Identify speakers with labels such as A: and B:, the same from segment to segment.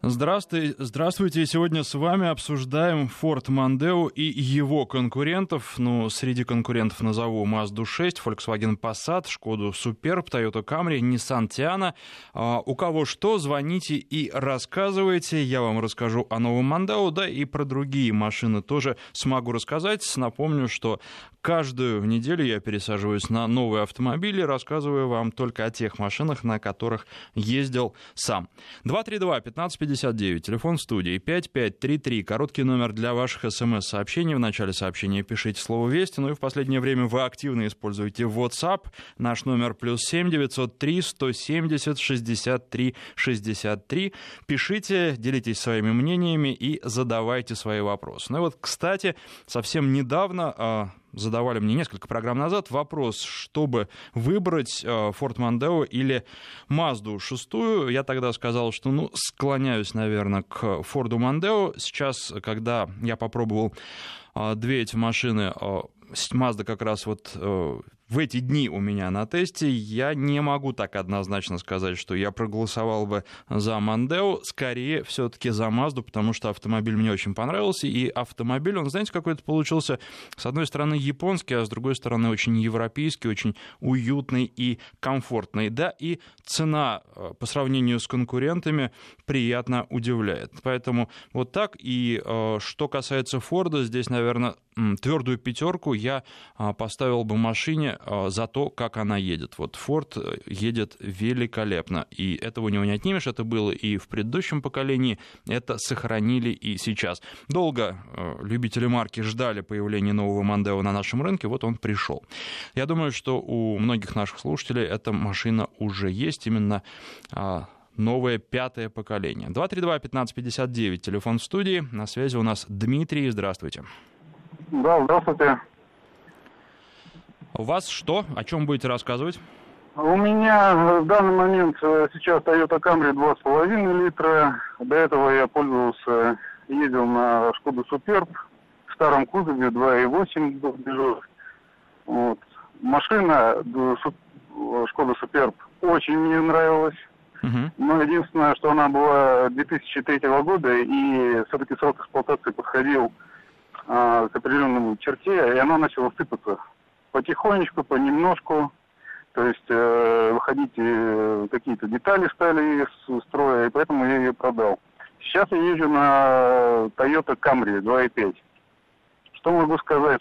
A: Здравствуйте, здравствуйте. Сегодня с вами обсуждаем Ford Mondeo и его конкурентов. Ну, среди конкурентов назову Mazda 6, Volkswagen Passat, Skoda Superb, Toyota Camry, Nissan Tiana. А, у кого что, звоните и рассказывайте. Я вам расскажу о новом Mondeo, да и про другие машины тоже смогу рассказать. Напомню, что каждую неделю я пересаживаюсь на новые автомобили, рассказываю вам только о тех машинах, на которых ездил сам. 232 15 59, телефон студии 5533, короткий номер для ваших смс-сообщений. В начале сообщения пишите слово «Вести», ну и в последнее время вы активно используете WhatsApp. Наш номер плюс 7 903 170 63 63. Пишите, делитесь своими мнениями и задавайте свои вопросы. Ну и вот, кстати, совсем недавно а, задавали мне несколько программ назад вопрос, чтобы выбрать э, Ford Mondeo или Mazda 6. Я тогда сказал, что ну, склоняюсь, наверное, к Ford Mondeo. Сейчас, когда я попробовал э, две эти машины, э, Mazda как раз вот в эти дни у меня на тесте, я не могу так однозначно сказать, что я проголосовал бы за Мандео, скорее все-таки за Мазду, потому что автомобиль мне очень понравился, и автомобиль, он, знаете, какой-то получился, с одной стороны, японский, а с другой стороны, очень европейский, очень уютный и комфортный. Да, и цена э, по сравнению с конкурентами приятно удивляет. Поэтому вот так. И э, что касается Форда, здесь, наверное, твердую пятерку я а, поставил бы машине а, за то, как она едет. Вот Ford э, едет великолепно, и этого у него не отнимешь. Это было и в предыдущем поколении, это сохранили и сейчас. Долго э, любители марки ждали появления нового Мандео на нашем рынке, вот он пришел. Я думаю, что у многих наших слушателей эта машина уже есть, именно а, новое пятое поколение. 232-1559, телефон в студии. На связи у нас Дмитрий. Здравствуйте.
B: Да, здравствуйте.
A: У вас что? О чем будете рассказывать?
B: У меня в данный момент э, сейчас Toyota Camry 2,5 литра. До этого я пользовался, ездил на Шкоду Superb в старом кузове 2,8 движок. Вот. Машина Шкода Superb очень мне нравилась. Но единственное, что она была 2003 года, и все-таки срок эксплуатации подходил а, к определенному черте, и она начала сыпаться потихонечку, понемножку. То есть э, выходить э, какие-то детали стали из строя, и поэтому я ее продал. Сейчас я езжу на Toyota Camry 2.5. Что могу сказать?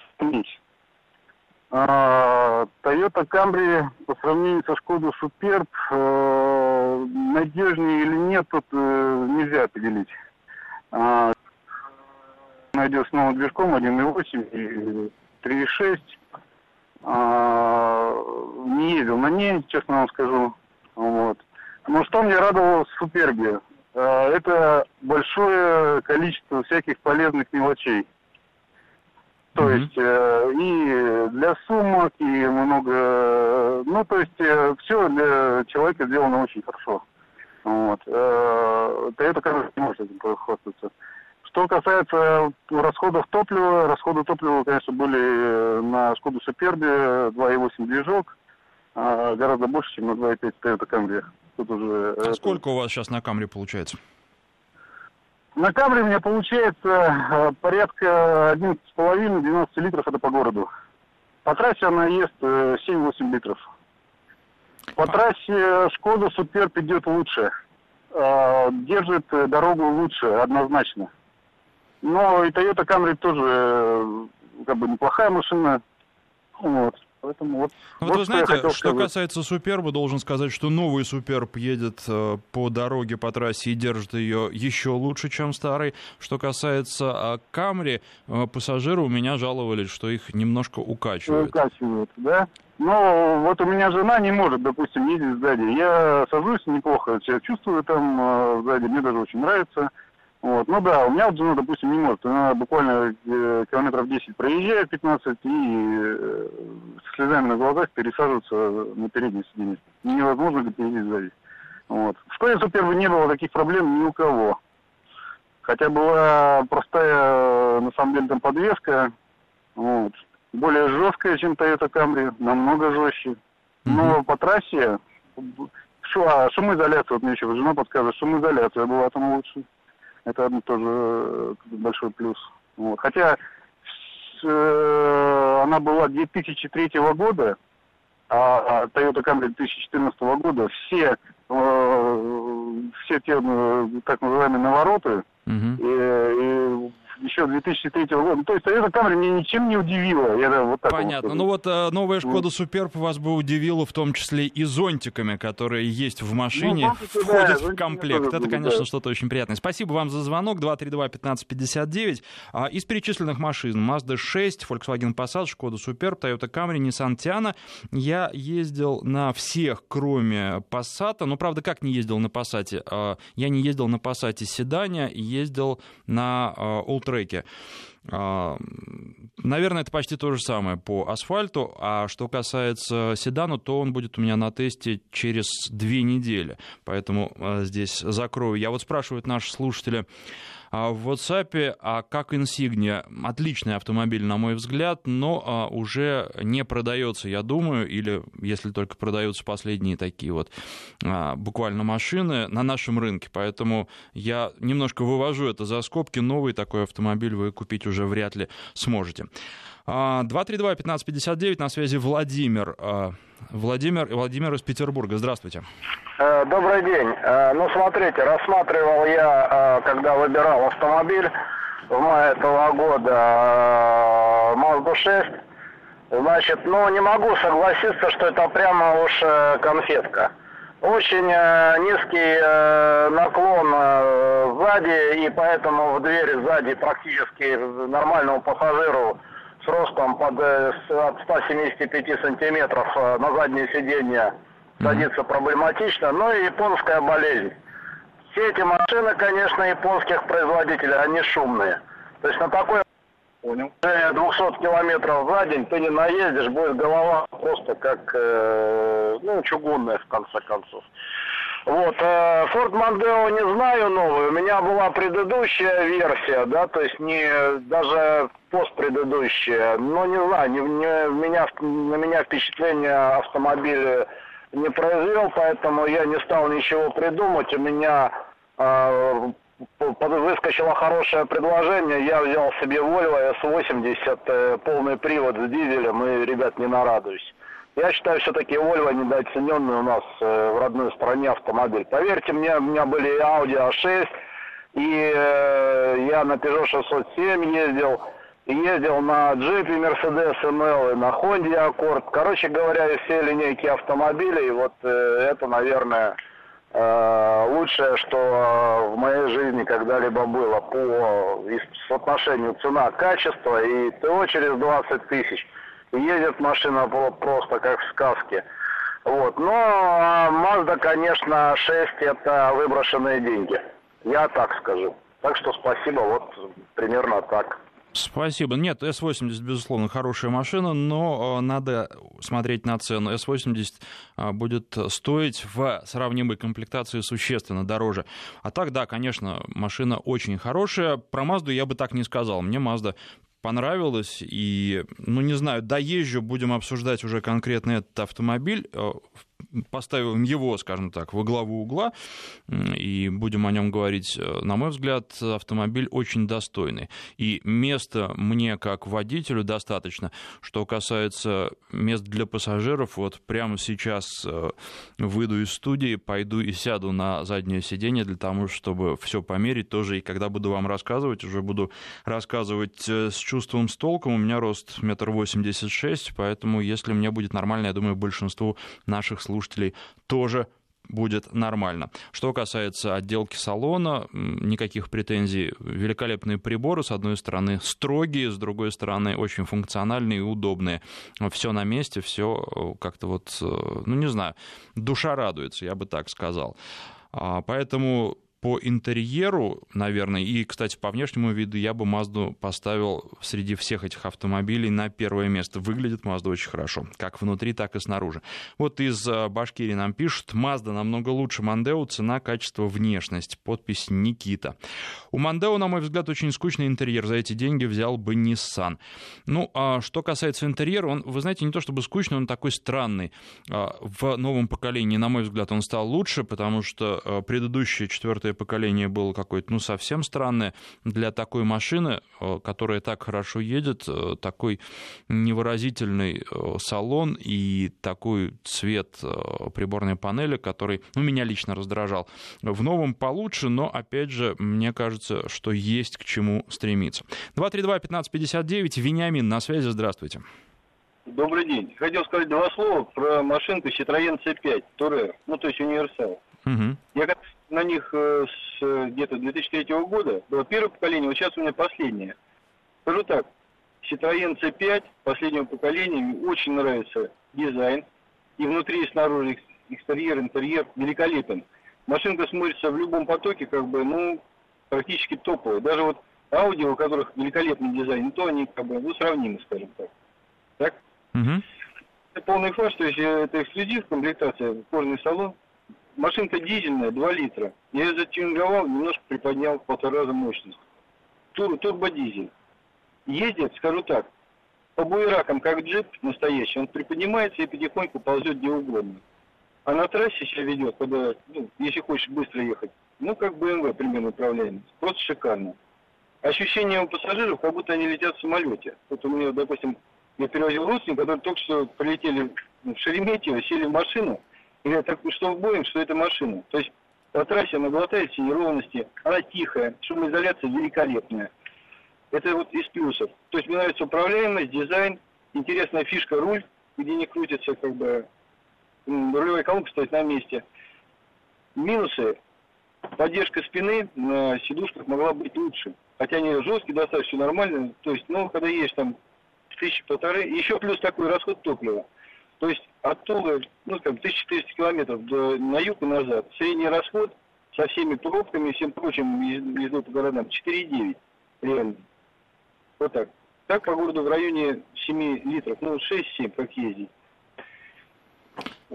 B: А, Toyota Camry по сравнению со Шкода Superb э, надежнее или нет, тут э, нельзя определить. А, найдет с новым движком 1.8 и 3.6. А, не ездил на ней, честно вам скажу. Вот. Но что мне радовало в Супербе? А, это большое количество всяких полезных мелочей. То mm-hmm. есть э, и для сумок, и много... Ну, то есть э, все для человека сделано очень хорошо. Вот. Э, это, конечно, не может этим похвастаться. Что касается расходов топлива, расходы топлива, конечно, были э, на Шкоду Супербе 2,8 движок, а, гораздо больше, чем на 2,5 Toyota Camry.
A: Тут уже, а это... сколько у вас сейчас на Камре получается?
B: На Камре у меня получается э, порядка 11,5-12 литров, это по городу. По трассе она ест 7-8 э, литров. По а... трассе Шкода Суперб идет лучше. Держит дорогу лучше, однозначно. Но и Toyota Camry тоже э, как бы неплохая машина. Вот. Поэтому вот,
A: ну, вот, вот вы знаете, что, что касается Суперба, должен сказать, что новый Суперб едет э, по дороге, по трассе и держит ее еще лучше, чем старый. Что касается а, Камри, э, пассажиры у меня жаловались, что их немножко укачивают.
B: Укачивают, да? Но вот у меня жена не может, допустим, ездить сзади. Я сажусь неплохо, себя чувствую там сзади, мне даже очень нравится. Вот. Ну да, у меня вот жена, допустим, не может. Она буквально э, километров 10 проезжает, 15, и э, с слезами на глазах пересаживается на переднее сиденье. Невозможно говорит, ездить сзади. Вот. В школе Супербы не было таких проблем ни у кого. Хотя была простая, на самом деле, там подвеска, вот, более жесткая, чем Toyota Camry, намного жестче. Но mm-hmm. по трассе шумоизоляция, вот мне еще жена подсказывает, шумоизоляция была там лучше. Это тоже э, большой плюс. Вот. Хотя э, она была 2003 года, а, а Toyota Camry 2014 года, все, э, все те э, так называемые навороты, угу. и, и еще 2003 года. Ну, то есть Toyota Camry меня ничем не удивила. Я,
A: вот так Понятно. Вот ну вот э, новая Шкода Суперб вас бы удивила в том числе и зонтиками, которые есть в машине, ну, входят да, в комплект. Это, конечно, да. что-то очень приятное. Спасибо вам за звонок. 232-1559. А, из перечисленных машин Mazda 6, Volkswagen Passat, Шкода Суперб, Toyota Camry, Nissan Tiana. Я ездил на всех, кроме Passat. Но, правда, как не ездил на Passat? А, я не ездил на Passat седане, ездил на Old треке. А, наверное, это почти то же самое по асфальту. А что касается седана, то он будет у меня на тесте через две недели. Поэтому а, здесь закрою. Я вот спрашивают наши слушатели, а в WhatsApp, а как Insignia, отличный автомобиль, на мой взгляд, но уже не продается, я думаю, или если только продаются последние такие вот буквально машины на нашем рынке. Поэтому я немножко вывожу это за скобки. Новый такой автомобиль вы купить уже вряд ли сможете. 232-1559, на связи Владимир. Владимир, Владимир из Петербурга. Здравствуйте.
C: Э, добрый день. Э, ну, смотрите, рассматривал я, э, когда выбирал автомобиль в мае этого года Mazda 6. Значит, ну, не могу согласиться, что это прямо уж конфетка. Очень низкий наклон сзади, и поэтому в двери сзади практически нормальному пассажиру с ростом под, от 175 сантиметров на заднее сиденье садиться проблематично, но и японская болезнь. Все эти машины, конечно, японских производителей, они шумные. То есть на такой Понял. 200 километров за день ты не наездишь, будет голова просто как, э, ну, чугунная, в конце концов. Вот, э, Ford Mondeo не знаю новую, у меня была предыдущая версия, да, то есть не, даже постпредыдущая, но не знаю, не, не, меня, на меня впечатление автомобиля не произвел, поэтому я не стал ничего придумать. У меня э, выскочило хорошее предложение. Я взял себе Volvo S80, э, полный привод с дизелем, и, ребят, не нарадуюсь. Я считаю, все-таки Volvo недооцененный у нас э, в родной стране автомобиль. Поверьте мне, у меня были Audi A6, и э, я на Peugeot 607 ездил ездил на джипе Mercedes ML и на Honda Accord. Короче говоря, из всей линейки автомобилей, вот это, наверное, лучшее, что в моей жизни когда-либо было по соотношению цена-качество. И ТО через 20 тысяч. Едет машина просто как в сказке. Вот. Но Mazda, конечно, 6 это выброшенные деньги. Я так скажу. Так что спасибо, вот примерно так.
A: Спасибо. Нет, S80, безусловно, хорошая машина, но э, надо смотреть на цену. S80 э, будет стоить в сравнимой комплектации существенно дороже. А так, да, конечно, машина очень хорошая. Про Mazda я бы так не сказал. Мне Mazda понравилось, и, ну, не знаю, доезжу, будем обсуждать уже конкретно этот автомобиль. Э, поставим его, скажем так, во главу угла и будем о нем говорить, э, на мой взгляд, автомобиль очень достойный. И места мне, как водителю, достаточно. Что касается мест для пассажиров, вот прямо сейчас э, выйду из студии, пойду и сяду на заднее сиденье для того, чтобы все померить тоже. И когда буду вам рассказывать, уже буду рассказывать э, с чувством, с толком. У меня рост метр восемьдесят шесть, поэтому если мне будет нормально, я думаю, большинству наших слушателей тоже будет нормально. Что касается отделки салона, никаких претензий. Великолепные приборы, с одной стороны, строгие, с другой стороны, очень функциональные и удобные. Все на месте, все э, как-то вот, э, ну не знаю, душа радуется, я бы так сказал. А, поэтому по интерьеру, наверное, и, кстати, по внешнему виду я бы Мазду поставил среди всех этих автомобилей на первое место. Выглядит Мазда очень хорошо, как внутри, так и снаружи. Вот из э, Башкирии нам пишут, Мазда намного лучше Мандео, цена, качество, внешность. Подпись Никита. У Мандео, на мой взгляд, очень скучный интерьер. За эти деньги взял бы Nissan. Ну, а что касается интерьера, он, вы знаете, не то чтобы скучный, он такой странный. А, в новом поколении, на мой взгляд, он стал лучше, потому что э, предыдущее четвертое поколение было какое-то, ну, совсем странное для такой машины, э, которая так хорошо едет, э, такой невыразительный э, салон и такой цвет приборной панели, который, ну, меня лично раздражал. В новом получше, но, опять же, мне кажется, что есть к чему стремиться. 232-1559, Вениамин, на связи, здравствуйте.
D: Добрый день. Хотел сказать два слова про машинку Citroёn C5 Tourer, ну, то есть универсал. Угу. Я на них э, с э, где-то 2003 года. Было первое поколение, вот сейчас у меня последнее. Скажу так, Citroёn C5 последнего поколения мне очень нравится дизайн. И внутри, и снаружи, экстерьер, интерьер великолепен. Машинка смотрится в любом потоке, как бы, ну, практически топовая. Даже вот Audi, у которых великолепный дизайн, то они, как бы, ну, сравнимы, скажем так. Так? Угу. Это полный фарш, то есть э, это эксклюзив, комплектация, кожаный салон, Машинка дизельная, 2 литра. Я ее затюнинговал, немножко приподнял в полтора раза мощность. Тур, турбодизель. Ездит, скажу так, по буеракам, как джип настоящий, он приподнимается и потихоньку ползет где угодно. А на трассе себя ведет, когда, ну, если хочешь быстро ехать, ну, как BMW примерно управляемость. Просто шикарно. Ощущение у пассажиров, как будто они летят в самолете. Вот у меня, допустим, я перевозил родственников, которые только что прилетели в Шереметьево, сели в машину, Говорят, так что Боинг, что это машина. То есть по трассе она глотает все неровности, она тихая, шумоизоляция великолепная. Это вот из плюсов. То есть мне нравится управляемость, дизайн, интересная фишка руль, где не крутится, как бы рулевая колонка стоит на месте. Минусы. Поддержка спины на сидушках могла быть лучше. Хотя они жесткие, достаточно нормальные. То есть, ну, когда есть там тысячи полторы. Еще плюс такой расход топлива. То есть от Тулы, ну, скажем, 1400 километров до, на юг и назад. Средний расход со всеми пробками и всем прочим ездой по городам 4,9 реально. Вот так. Так по городу в районе 7 литров, ну 6-7 как ездить.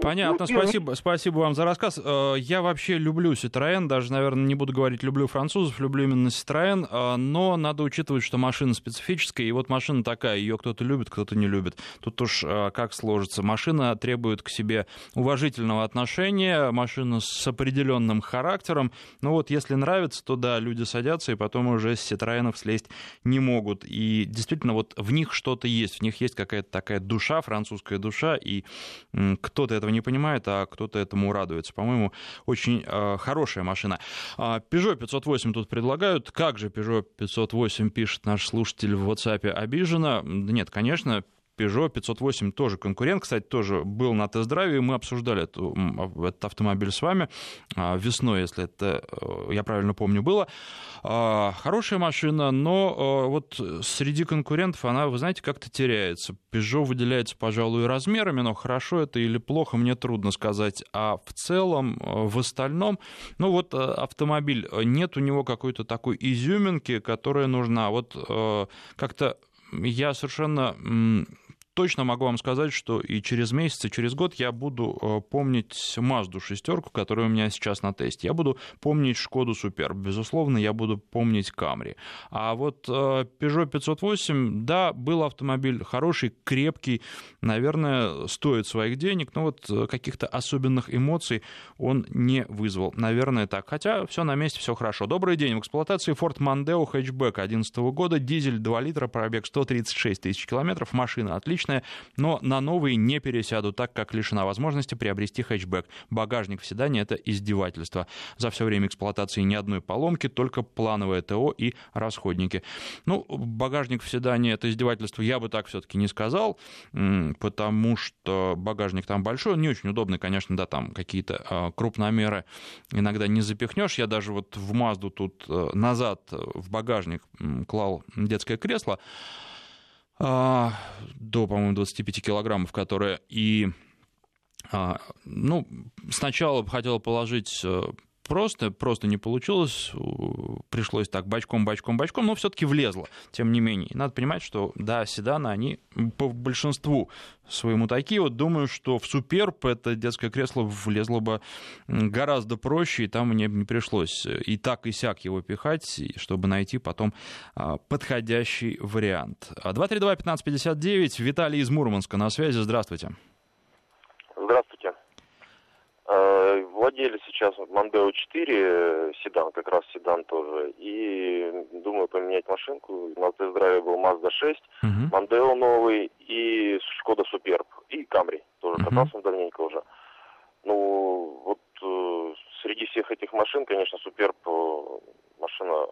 A: Понятно, ну, спасибо, спасибо вам за рассказ. Э, я вообще люблю Citroën, даже, наверное, не буду говорить люблю французов, люблю именно Citroën, э, но надо учитывать, что машина специфическая, и вот машина такая, ее кто-то любит, кто-то не любит. Тут уж э, как сложится. Машина требует к себе уважительного отношения, машина с определенным характером. Ну вот, если нравится, то да, люди садятся, и потом уже с Citroёнов слезть не могут. И действительно, вот в них что-то есть, в них есть какая-то такая душа, французская душа, и кто-то этого не понимает, а кто-то этому радуется. По-моему, очень э, хорошая машина. А, Peugeot 508 тут предлагают. Как же Peugeot 508 пишет наш слушатель в WhatsApp обижена? Нет, конечно, Peugeot 508 тоже конкурент, кстати, тоже был на тест-драйве, мы обсуждали эту, этот автомобиль с вами а, весной, если это, э, я правильно помню, было. А, хорошая машина, но э, вот среди конкурентов она, вы знаете, как-то теряется. Peugeot выделяется, пожалуй, размерами, но хорошо это или плохо, мне трудно сказать. А в целом, э, в остальном, ну вот автомобиль, нет у него какой-то такой изюминки, которая нужна. Вот как-то я совершенно точно могу вам сказать, что и через месяц, и через год я буду э, помнить Мазду шестерку, которая у меня сейчас на тесте. Я буду помнить Шкоду Супер. Безусловно, я буду помнить Камри. А вот э, Peugeot 508, да, был автомобиль хороший, крепкий, наверное, стоит своих денег, но вот э, каких-то особенных эмоций он не вызвал. Наверное, так. Хотя все на месте, все хорошо. Добрый день. В эксплуатации Ford Mondeo хэтчбэк 2011 года, дизель 2 литра, пробег 136 тысяч километров, машина отличная отличная, но на новые не пересяду, так как лишена возможности приобрести хэтчбэк. Багажник в седане — это издевательство. За все время эксплуатации ни одной поломки, только плановое ТО и расходники. Ну, багажник в седане — это издевательство, я бы так все-таки не сказал, потому что багажник там большой, не очень удобный, конечно, да, там какие-то а, крупномеры иногда не запихнешь. Я даже вот в Мазду тут э, назад в багажник клал детское кресло, до, по-моему, 25 килограммов, которая и а, ну, сначала хотел положить э, просто, просто не получилось, пришлось так бочком, бочком, бочком, но все-таки влезло, тем не менее. И надо понимать, что, да, седаны, они по большинству своему такие. Вот думаю, что в Суперб это детское кресло влезло бы гораздо проще, и там мне не пришлось и так, и сяк его пихать, чтобы найти потом а, подходящий вариант. 232-1559, Виталий из Мурманска на связи, здравствуйте.
E: Здравствуйте. Э, владели сейчас Мандео 4, э, седан, как раз седан тоже, и думаю поменять машинку. На тест-драйве был Mazda 6, Мандео новый и Шкода Суперб, и Камри, тоже катался давненько уже. Ну, вот э, среди всех этих машин, конечно, Суперб машина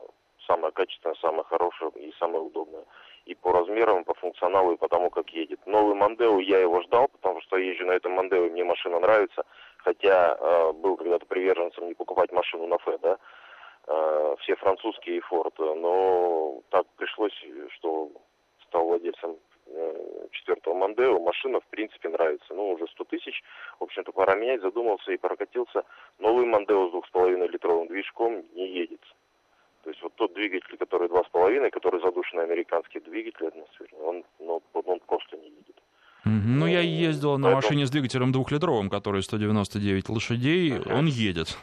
E: самая качественная, самая хорошая и самая удобная. И по размерам, и по функционалу, и по тому, как едет. Новый Мандео, я его ждал, потому что езжу на этом Мандео, и мне машина нравится хотя э, был когда-то приверженцем не покупать машину на Фе, да, э, все французские и Форд, но так пришлось, что стал владельцем э, четвертого Мандео, машина в принципе нравится, ну уже 100 тысяч, в общем-то пора менять, задумался и прокатился, новый Мандео с двух с половиной литровым движком не едет. То есть вот тот двигатель, который два с половиной, который задушенный американский двигатель атмосферный, он, ну, он просто не едет.
A: Ну, я ездил на машине с двигателем двухлитровым, который 199 лошадей, он едет.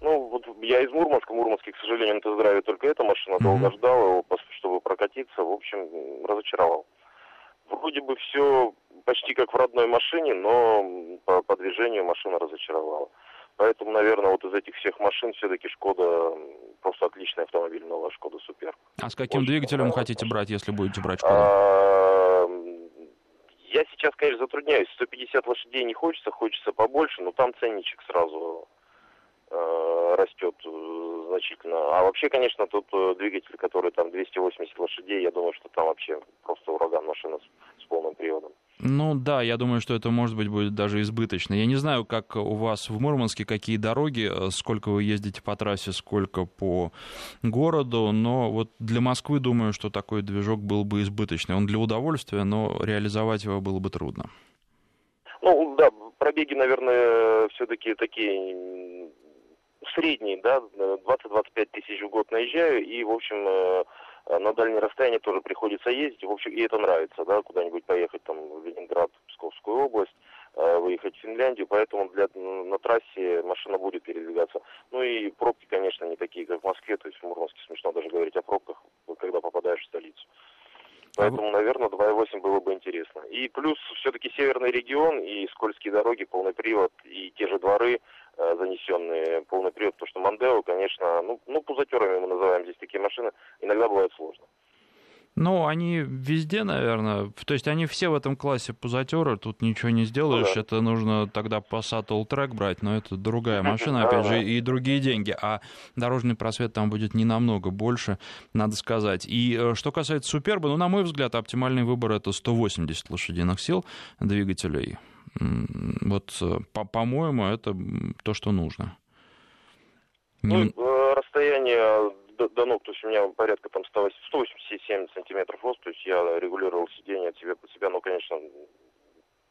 E: Ну, вот я из Мурманска, Мурманский, к сожалению, на тест-драйве только эта машина, mm-hmm. долго ждал его, чтобы прокатиться, в общем, разочаровал. Вроде бы все почти как в родной машине, но по, по движению машина разочаровала. Поэтому, наверное, вот из этих всех машин все-таки Шкода просто отличный автомобиль, новая Шкода Супер.
A: А с каким Очень двигателем хотите машина. брать, если будете брать Шкоду? А,
E: я сейчас, конечно, затрудняюсь. 150 лошадей не хочется, хочется побольше, но там ценничек сразу э, растет значительно. А вообще, конечно, тут э, двигатель, который там 280 лошадей, я думаю, что там вообще просто ураган машина с, с полным приводом.
A: Ну да, я думаю, что это может быть будет даже избыточно. Я не знаю, как у вас в Мурманске, какие дороги, э, сколько вы ездите по трассе, сколько по городу, но вот для Москвы думаю, что такой движок был бы избыточный. Он для удовольствия, но реализовать его было бы трудно.
E: Ну да, пробеги, наверное, все-таки такие средние, да, 20-25 тысяч в год наезжаю, и, в общем, э, на дальние расстояния тоже приходится ездить, в общем, и это нравится, да, куда-нибудь поехать там в Ленинград, Псковскую область, э, выехать в Финляндию, поэтому для, на трассе машина будет передвигаться. Ну и пробки, конечно, не такие, как в Москве, то есть в Мурманске смешно даже говорить о пробках, когда попадаешь в столицу. Поэтому, наверное, 2.8 было бы интересно. И плюс все-таки северный регион и скользкие дороги, полный привод, и те же дворы занесенные, полный привод, потому что Мандео, конечно, ну, ну, пузатерами мы называем здесь такие машины, иногда бывает сложно.
A: Ну, они везде, наверное. То есть они все в этом классе пузатеры, тут ничего не сделаешь. Ну, да. Это нужно тогда Passat All-Track брать, но это другая машина, опять же, и другие деньги. А дорожный просвет там будет не намного больше, надо сказать. И э, что касается Суперба, ну, на мой взгляд, оптимальный выбор это 180 лошадиных сил двигателей. Вот, э, по-моему, это то, что нужно.
E: Ну, э, расстояние до, до ног, то есть у меня порядка там 187 сантиметров рост, то есть я регулировал сиденье от себя под себя, но, конечно,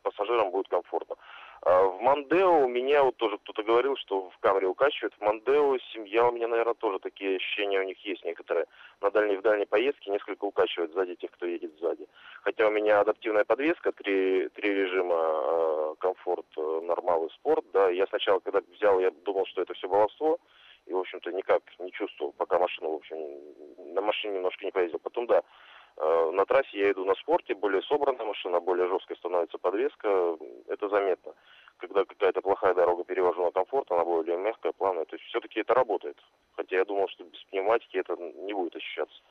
E: пассажирам будет комфортно. А в Мандео у меня вот тоже кто-то говорил, что в Камре укачивает. В Мандео семья у меня, наверное, тоже такие ощущения у них есть некоторые. На дальней в дальней поездке несколько укачивает сзади тех, кто едет сзади. Хотя у меня адаптивная подвеска, три, три режима, э, комфорт, э, нормал и спорт. Да, я сначала, когда взял, я думал, что это все баловство и, в общем-то, никак не чувствовал, пока машину, в общем, на машине немножко не поездил. Потом, да, на трассе я иду на спорте, более собранная машина, более жесткая становится подвеска, это заметно. Когда какая-то плохая дорога перевожу на комфорт, она более мягкая, плавная, то есть все-таки это работает. Хотя я думал, что без пневматики это не будет ощущаться.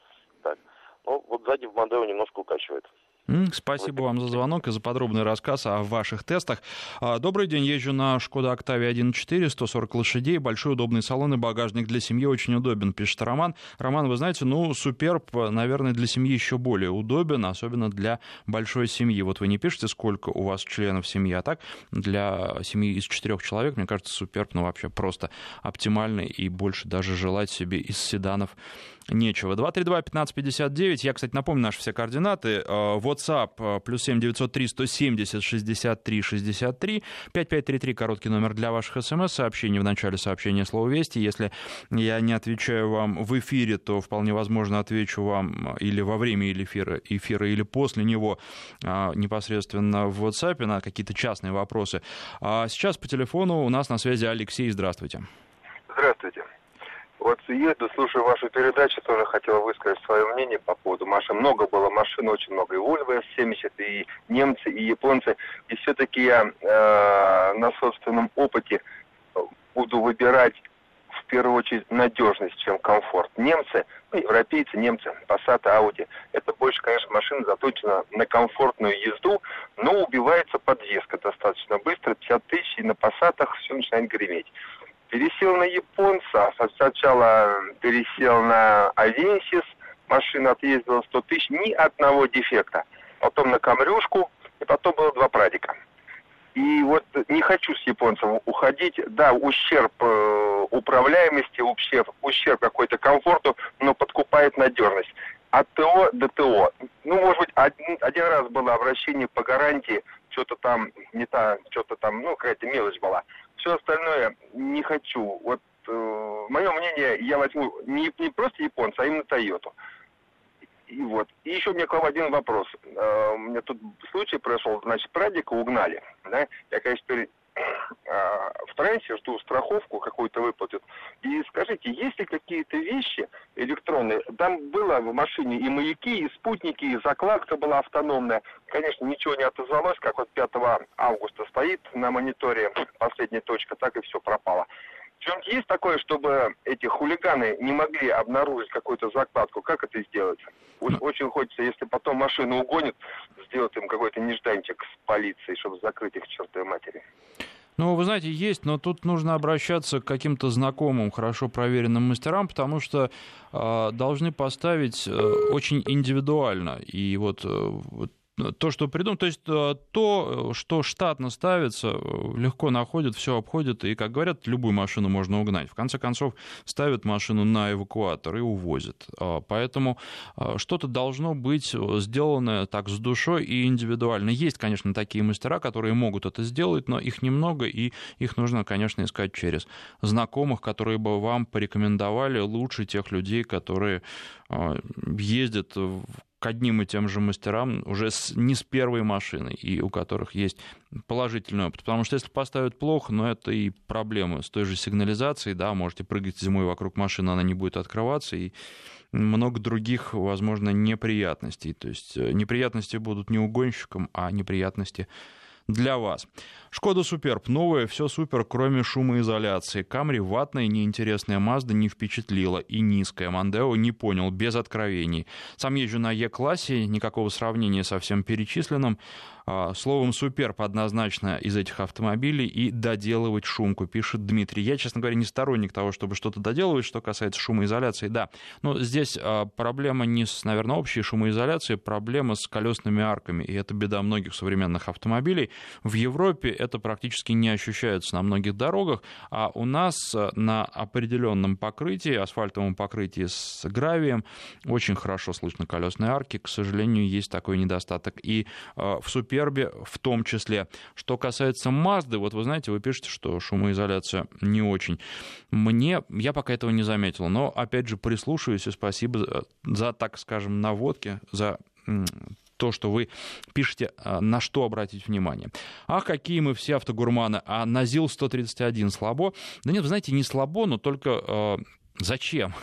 E: Так. Ну, вот сзади в Мандео немножко укачивает.
A: Спасибо вам за звонок и за подробный рассказ о ваших тестах. А, добрый день, езжу на Шкода Октавия 1.4, 140 лошадей, большой удобный салон и багажник для семьи очень удобен, пишет Роман. Роман, вы знаете, ну, Суперб, наверное, для семьи еще более удобен, особенно для большой семьи. Вот вы не пишете, сколько у вас членов семьи, а так для семьи из четырех человек, мне кажется, Суперб, ну, вообще просто оптимальный и больше даже желать себе из седанов нечего. 232-1559. Я, кстати, напомню наши все координаты. Э, WhatsApp э, плюс 7 903 170 63 63. 5533 короткий номер для ваших смс-сообщений. В начале сообщения слово «Вести». Если я не отвечаю вам в эфире, то вполне возможно отвечу вам или во время эфира, эфира или после него непосредственно в WhatsApp на какие-то частные вопросы. А сейчас по телефону у нас на связи Алексей. Здравствуйте.
F: Здравствуйте. Вот еду, слушаю вашу передачу, тоже хотел высказать свое мнение по поводу машин. Много было машин, очень много. И Volvo S70, и немцы, и японцы. И все-таки я э, на собственном опыте буду выбирать в первую очередь надежность, чем комфорт. Немцы, ну, европейцы, немцы, Passat, Audi, это больше, конечно, машина заточена на комфортную езду, но убивается подвеска достаточно быстро, 50 тысяч, и на Passat все начинает греметь. Пересел на японца, сначала пересел на Авенсис, машина отъездила 100 тысяч, ни одного дефекта. Потом на Камрюшку, и потом было два прадика. И вот не хочу с японцем уходить. Да, ущерб э, управляемости, ущерб, ущерб какой-то комфорту, но подкупает надежность. От ТО до ТО. Ну, может быть, один, один раз было обращение по гарантии, что-то там не та, что-то там, ну, какая-то мелочь была. Все остальное не хочу. Вот э, мое мнение, я возьму не, не просто японца, а именно Тойоту. И вот. И еще у меня к вам один вопрос. Uh, у меня тут случай произошел, значит, прадика угнали. Да? Я, конечно, теперь в трансе жду страховку какую-то выплатят. И скажите, есть ли какие-то вещи электронные? Там было в машине и маяки, и спутники, и закладка была автономная. Конечно, ничего не отозвалось, как вот 5 августа стоит на мониторе последняя точка, так и все пропало. Чем есть такое, чтобы эти хулиганы не могли обнаружить какую-то закладку? Как это сделать? Ну. Очень хочется, если потом машину угонят, сделать им какой-то нежданчик с полицией, чтобы закрыть их чертовой матери.
A: Ну, вы знаете, есть, но тут нужно обращаться к каким-то знакомым, хорошо проверенным мастерам, потому что э, должны поставить э, очень индивидуально. И вот, э, вот то, что придумал, то есть э, то, что штатно ставится, э, легко находят, все обходят, и, как говорят, любую машину можно угнать. В конце концов, ставят машину на эвакуатор и увозят. А, поэтому а, что-то должно быть сделано так с душой и индивидуально. Есть, конечно, такие мастера, которые могут это сделать, но их немного, и их нужно, конечно, искать через знакомых, которые бы вам порекомендовали лучше тех людей, которые а, ездят к одним и тем же мастерам уже с, не с первой машиной, и у которых есть положительный опыт. Потому что если поставят плохо, но это и проблемы с той же сигнализацией, да, можете прыгать зимой вокруг машины, она не будет открываться, и много других, возможно, неприятностей. То есть э, неприятности будут не угонщикам, а неприятности для вас. Шкода Суперб. Новое, все супер, кроме шумоизоляции. Камри ватная, неинтересная Мазда не впечатлила. И низкая. Мандео не понял, без откровений. Сам езжу на Е-классе, никакого сравнения со всем перечисленным. А, словом, суперб однозначно из этих автомобилей и доделывать шумку, пишет Дмитрий. Я, честно говоря, не сторонник того, чтобы что-то доделывать, что касается шумоизоляции, да. Но здесь а, проблема не с, наверное, общей шумоизоляцией, проблема с колесными арками, и это беда многих современных автомобилей. В Европе это практически не ощущается на многих дорогах, а у нас а, на определенном покрытии, асфальтовом покрытии с гравием, очень хорошо слышно колесные арки, к сожалению, есть такой недостаток. И в супер Супербе в том числе. Что касается Мазды, вот вы знаете, вы пишете, что шумоизоляция не очень. Мне, я пока этого не заметил, но, опять же, прислушиваюсь и спасибо за, так скажем, наводки, за то, что вы пишете, а, на что обратить внимание. Ах, какие мы все автогурманы, а на ЗИЛ-131 слабо? Да нет, вы знаете, не слабо, но только э, зачем?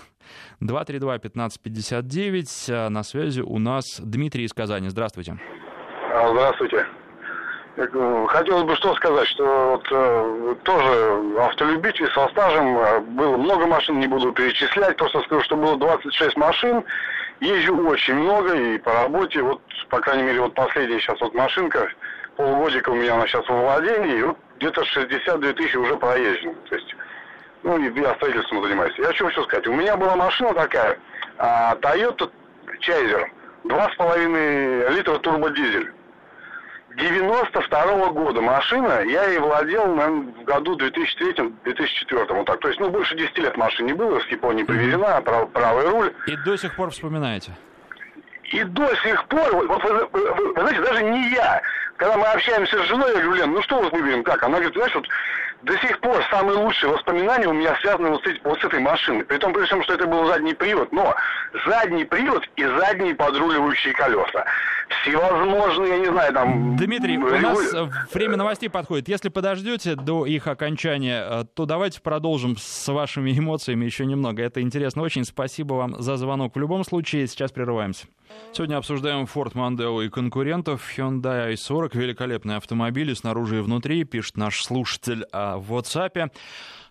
A: 232-1559, а, на связи у нас Дмитрий из Казани. Здравствуйте.
G: А, здравствуйте. Э, хотелось бы что сказать, что вот, э, тоже автолюбитель со стажем, э, было много машин, не буду перечислять, просто скажу, что было 26 машин, езжу очень много и по работе, вот, по крайней мере, вот последняя сейчас вот машинка, полгодика у меня она сейчас во владении, вот где-то 62 тысячи уже проезжено, то есть, ну, и я строительством занимаюсь. Я что хочу сказать, у меня была машина такая, а, Toyota Chaser, 2,5 литра турбодизель 92 -го года машина, я ей владел, наверное, в году 2003-2004. Вот так. То есть, ну, больше 10 лет машине было, с Японии привезена, прав, правый руль.
A: И до сих пор вспоминаете?
G: И до сих пор, вот вы, вы, вы, вы знаете, даже не я, когда мы общаемся с женой, я говорю, Лен, ну что вот выберем, как? Она говорит, знаешь, вот до сих пор самые лучшие воспоминания у меня связаны вот с, этим, вот с этой машиной. При том, при всем, что это был задний привод, но задний привод и задние подруливающие колеса. Всевозможные, я не знаю, там...
A: Дмитрий, у нас время новостей подходит. Если подождете до их окончания, э, то давайте продолжим с вашими эмоциями еще немного. Это интересно очень. Спасибо вам за звонок. В любом случае, сейчас прерываемся. Сегодня обсуждаем Ford Mondeo и конкурентов. Hyundai i40 — великолепные автомобили снаружи и внутри, пишет наш слушатель в WhatsApp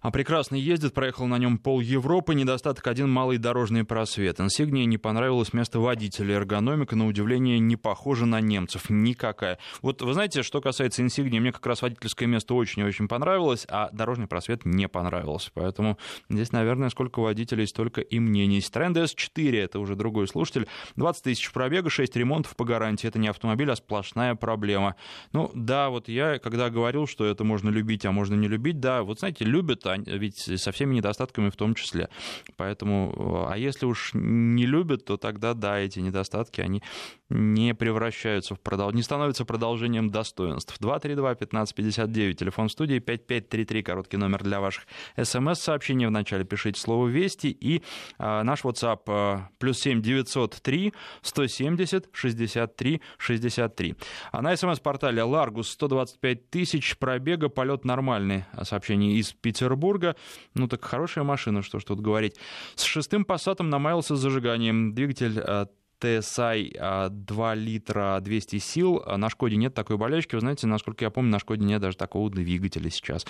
A: а прекрасно ездит, проехал на нем пол Европы, недостаток один малый дорожный просвет. Инсигнии не понравилось место водителя, эргономика, на удивление, не похожа на немцев, никакая. Вот вы знаете, что касается Инсигнии, мне как раз водительское место очень-очень понравилось, а дорожный просвет не понравился. Поэтому здесь, наверное, сколько водителей, столько и мнений. Citroёn DS4, это уже другой слушатель, 20 тысяч пробега, 6 ремонтов по гарантии. Это не автомобиль, а сплошная проблема. Ну да, вот я, когда говорил, что это можно любить, а можно не любить, да, вот знаете, любят, а ведь со всеми недостатками в том числе. Поэтому, а если уж не любят, то тогда, да, эти недостатки, они не превращаются в продолжение, не становятся продолжением достоинств. 232-1559, телефон студии, 5533, короткий номер для ваших смс-сообщений. Вначале пишите слово «Вести» и а, наш WhatsApp а, плюс 7 903 170 63 63. А на смс-портале Ларгус 125 тысяч пробега, полет нормальный. Сообщение из Петербурга. Ну так хорошая машина, что ж тут говорить. С шестым пассатом намаялся зажиганием. Двигатель а, TSI 2 литра 200 сил. На Шкоде нет такой болячки. Вы знаете, насколько я помню, на Шкоде нет даже такого двигателя сейчас.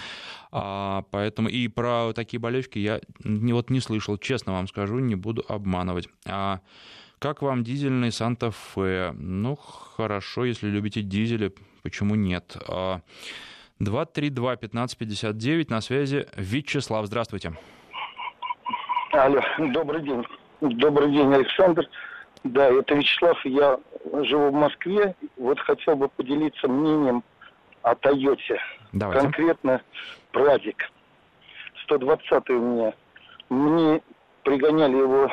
A: А, поэтому и про такие болячки я не, вот не слышал. Честно вам скажу, не буду обманывать. А, как вам дизельный Санта-Фе? Ну, хорошо, если любите дизели, почему нет? 232-1559, на связи Вячеслав, здравствуйте.
H: Алло, добрый день. Добрый день, Александр. Да, это Вячеслав, я живу в Москве. Вот хотел бы поделиться мнением о Тойоте. Давайте. Конкретно Прадик. 120 у меня. Мне пригоняли его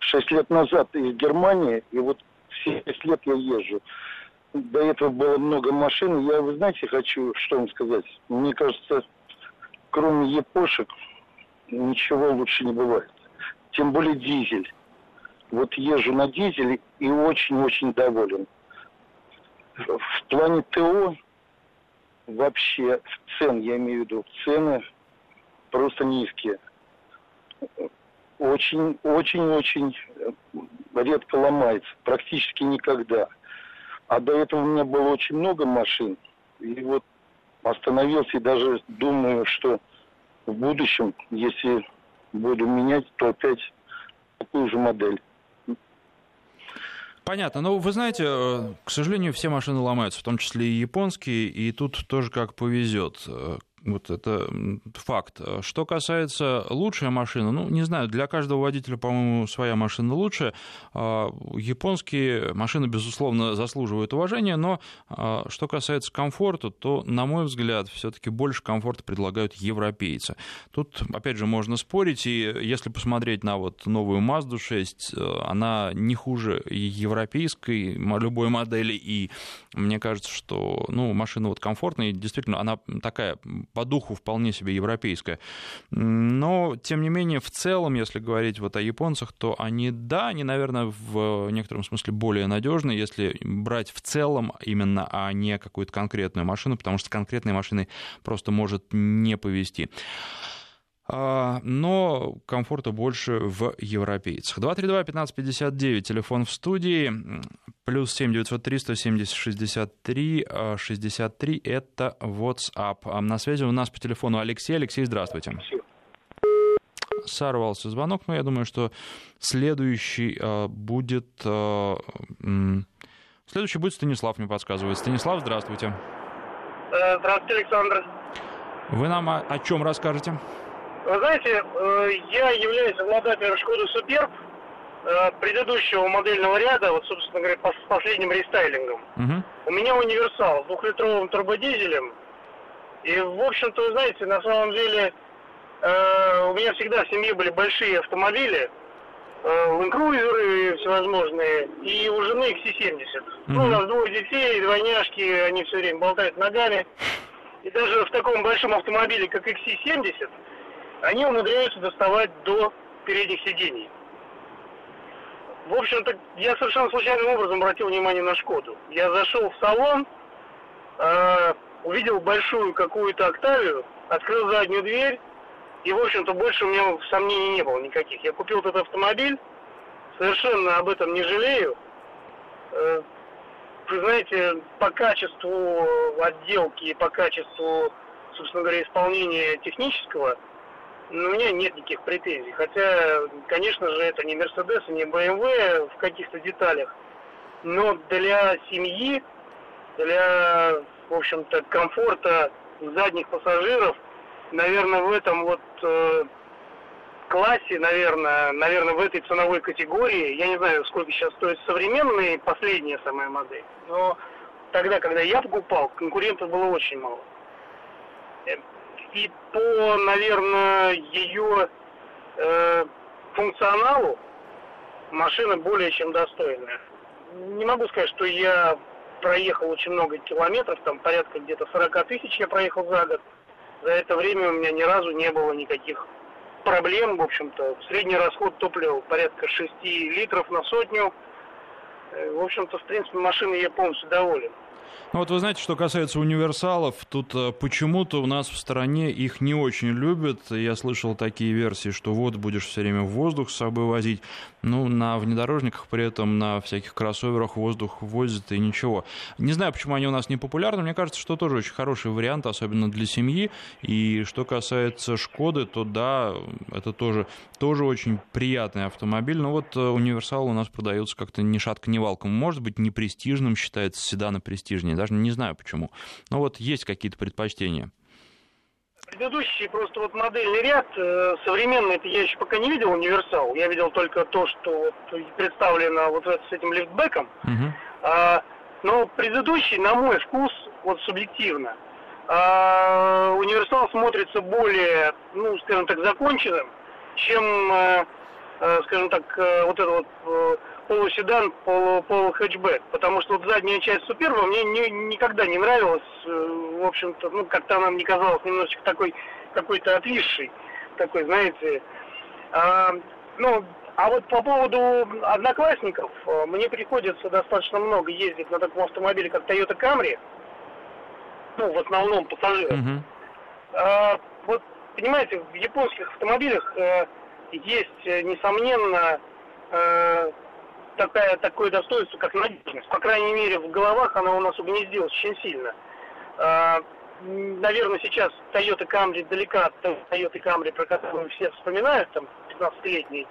H: 6 лет назад из Германии, и вот все 6 лет я езжу. До этого было много машин. Я, вы знаете, хочу что вам сказать. Мне кажется, кроме епошек, ничего лучше не бывает. Тем более дизель. Вот езжу на дизеле и очень-очень доволен. В плане ТО вообще цен, я имею в виду, цены просто низкие. Очень-очень-очень редко ломается, практически никогда. А до этого у меня было очень много машин. И вот остановился и даже думаю, что в будущем, если буду менять, то опять такую же модель.
A: Понятно. Но вы знаете, э, к сожалению, все машины ломаются, в том числе и японские, и тут тоже как повезет. Вот это факт. Что касается лучшей машины, ну, не знаю, для каждого водителя, по-моему, своя машина лучше. А, японские машины, безусловно, заслуживают уважения, но а, что касается комфорта, то, на мой взгляд, все-таки больше комфорта предлагают европейцы. Тут, опять же, можно спорить, и если посмотреть на вот новую Mazda 6, э, она не хуже европейской любой модели, и мне кажется, что ну, машина вот комфортная, и действительно, она такая по духу вполне себе европейская. Но, тем не менее, в целом, если говорить вот о японцах, то они, да, они, наверное, в некотором смысле более надежны, если брать в целом именно, а не какую-то конкретную машину, потому что конкретной машиной просто может не повезти. А, но комфорта больше в европейцах. 232-1559, телефон в студии, плюс 7 903 170 63 63, это WhatsApp. А на связи у нас по телефону Алексей. Алексей, здравствуйте. Сорвался звонок, но я думаю, что следующий а, будет... Следующий будет Станислав, мне подсказывает. Станислав, здравствуйте.
I: Э, здравствуйте, Александр.
A: Вы нам о, о чем расскажете?
I: Вы знаете, э, я являюсь обладателем Шкоды Суперб. э, предыдущего модельного ряда, вот, собственно говоря, с последним рестайлингом. Угу. У меня универсал с двухлитровым турбодизелем. И, в общем-то, вы знаете, на самом деле, э, у меня всегда в семье были большие автомобили, лэндкрузеры всевозможные, и у жены XC70. Mm-hmm. Ну, у нас двое детей, двойняшки, они все время болтают ногами. И даже в таком большом автомобиле, как XC70, они умудряются доставать до передних сидений. В общем-то, я совершенно случайным образом обратил внимание на Шкоду. Я зашел в салон, э, увидел большую какую-то Октавию, открыл заднюю дверь, и, в общем-то, больше у меня сомнений не было никаких. Я купил этот автомобиль, совершенно об этом не жалею. Э, вы знаете, по качеству отделки, по качеству, собственно говоря, исполнения технического, у меня нет никаких претензий. Хотя, конечно же, это не Mercedes, не BMW в каких-то деталях. Но для семьи, для, в общем-то, комфорта задних пассажиров, наверное, в этом вот э, классе, наверное, наверное, в этой ценовой категории, я не знаю, сколько сейчас стоит современные, последняя самая модель, но тогда, когда я покупал, конкурентов было очень мало. И по, наверное, ее э, функционалу машина более чем достойная. Не могу сказать, что я проехал очень много километров, там порядка где-то 40 тысяч я проехал за год. За это время у меня ни разу не было никаких проблем, в общем-то. Средний расход топлива порядка 6 литров на сотню. Э, в общем-то, в принципе, машиной я полностью доволен.
A: Ну вот вы знаете, что касается универсалов, тут э, почему-то у нас в стране их не очень любят. Я слышал такие версии, что вот будешь все время воздух с собой возить. Ну, на внедорожниках при этом, на всяких кроссоверах воздух возят и ничего. Не знаю, почему они у нас не популярны. Мне кажется, что тоже очень хороший вариант, особенно для семьи. И что касается Шкоды, то да, это тоже, тоже очень приятный автомобиль. Но вот э, универсал у нас продается как-то ни шатка, ни валком. Может быть, не престижным считается, седаны престижнее даже не знаю почему. Но вот есть какие-то предпочтения.
I: Предыдущий просто вот модельный ряд, э, современный, это я еще пока не видел универсал. Я видел только то, что вот представлено вот с этим лифтбеком. Угу. А, но предыдущий, на мой вкус, вот субъективно, а, универсал смотрится более, ну, скажем так, законченным, чем, а, скажем так, вот это вот полуседан, полу, полухэтчбэк, потому что вот задняя часть Суперба мне не, никогда не нравилась, э, в общем-то, ну, как-то она мне казалась немножечко такой, какой-то отвисшей, такой, знаете, а, ну, а вот по поводу одноклассников, э, мне приходится достаточно много ездить на таком автомобиле, как Toyota Camry, ну, в основном пассажиров. Uh-huh. А, вот, понимаете, в японских автомобилях э, есть, несомненно, такая, такое достоинство, как надежность. По крайней мере, в головах она у нас угнездилась очень сильно. А, наверное, сейчас Toyota Camry далека от Toyota Camry, про которую все вспоминают, там, 15-летний.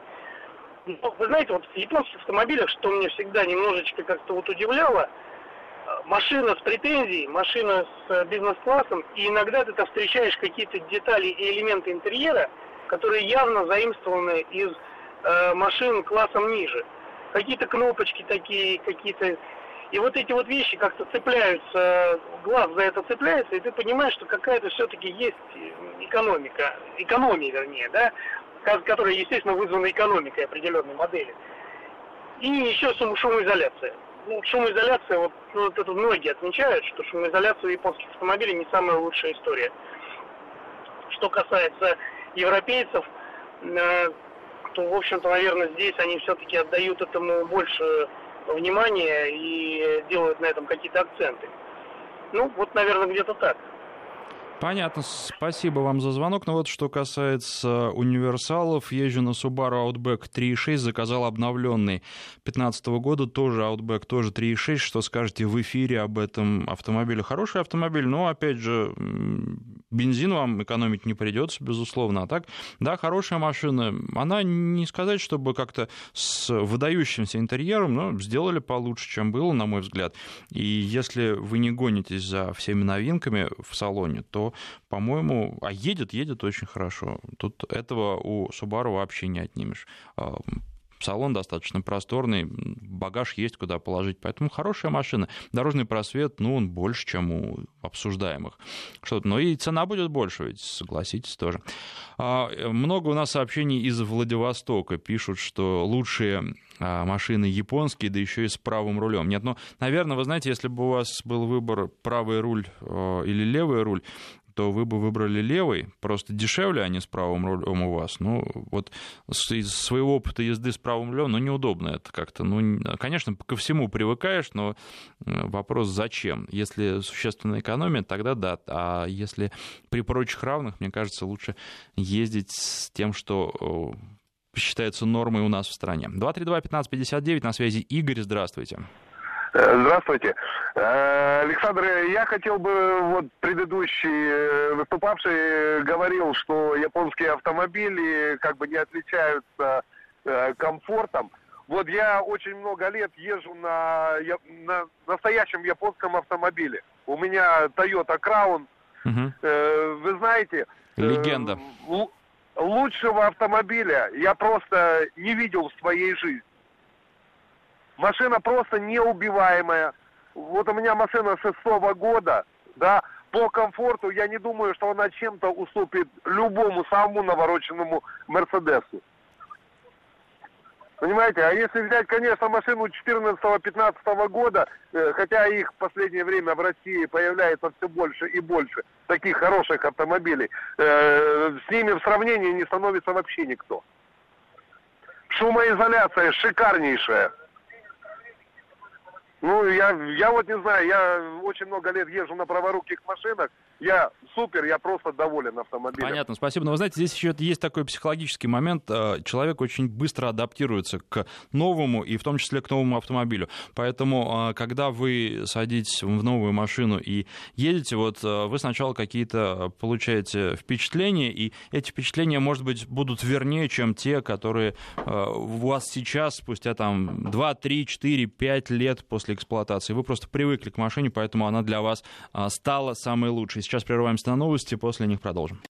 I: Но, вы знаете, вот в японских автомобилях, что мне всегда немножечко как-то вот удивляло, машина с претензией, машина с э, бизнес-классом, и иногда ты там встречаешь какие-то детали и элементы интерьера, которые явно заимствованы из э, машин классом ниже какие-то кнопочки такие, какие-то... И вот эти вот вещи как-то цепляются, глаз за это цепляется, и ты понимаешь, что какая-то все-таки есть экономика, экономия, вернее, да, которая, естественно, вызвана экономикой определенной модели. И еще шум, шумоизоляция. Ну, шумоизоляция, вот, ну, вот это многие отмечают, что шумоизоляция японских автомобилей не самая лучшая история. Что касается европейцев, э, то, в общем-то, наверное, здесь они все-таки отдают этому больше внимания и делают на этом какие-то акценты. Ну, вот, наверное, где-то так.
A: Понятно, спасибо вам за звонок. Но ну вот что касается универсалов, езжу на Subaru Outback 3.6, заказал обновленный 2015 года, тоже Outback, тоже 3.6. Что скажете в эфире об этом автомобиле? Хороший автомобиль, но, опять же, бензин вам экономить не придется, безусловно. А так, да, хорошая машина. Она не сказать, чтобы как-то с выдающимся интерьером, но сделали получше, чем было, на мой взгляд. И если вы не гонитесь за всеми новинками в салоне, то по-моему, а едет, едет очень хорошо. Тут этого у Subaru вообще не отнимешь. А, салон достаточно просторный, багаж есть куда положить, поэтому хорошая машина. Дорожный просвет, ну, он больше, чем у обсуждаемых. Что-то, но и цена будет больше, ведь согласитесь тоже. А, много у нас сообщений из Владивостока. Пишут, что лучшие а, машины японские, да еще и с правым рулем. Нет, ну, наверное, вы знаете, если бы у вас был выбор правый руль э, или левый руль, то вы бы выбрали левый, просто дешевле, не с правым рулем у вас. Ну, вот из своего опыта езды с правым рулем, ну, неудобно это как-то. Ну, конечно, ко всему привыкаешь, но э, вопрос зачем? Если существенная экономия, тогда да. А если при прочих равных, мне кажется, лучше ездить с тем, что считается нормой у нас в стране. 232-1559, на связи Игорь, здравствуйте.
J: Э, здравствуйте. Э, Александр, я хотел бы, вот предыдущий э, выступавший говорил, что японские автомобили как бы не отличаются комфортом. Вот я очень много лет езжу на, на настоящем японском автомобиле. У меня Toyota Crown. Угу. Вы знаете...
A: Легенда.
J: Лучшего автомобиля я просто не видел в своей жизни. Машина просто неубиваемая. Вот у меня машина шестого года, да, по комфорту я не думаю, что она чем-то уступит любому самому навороченному Мерседесу. Понимаете, а если взять, конечно, машину 14-15 года, э, хотя их в последнее время в России появляется все больше и больше, таких хороших автомобилей, э, с ними в сравнении не становится вообще никто. Шумоизоляция шикарнейшая. Ну, я, я вот не знаю, я очень много лет езжу на праворуких машинах, я супер, я просто доволен автомобилем.
A: Понятно, спасибо. Но вы знаете, здесь еще есть такой психологический момент. Э, человек очень быстро адаптируется к новому и в том числе к новому автомобилю. Поэтому, э, когда вы садитесь в новую машину и едете, вот э, вы сначала какие-то получаете впечатления, и эти впечатления, может быть, будут вернее, чем те, которые у вас сейчас, спустя там 2, 3, 4, 5 лет после эксплуатации. Вы просто привыкли к машине, поэтому она для вас стала самой лучшей. Сейчас прерываемся на новости, после них продолжим.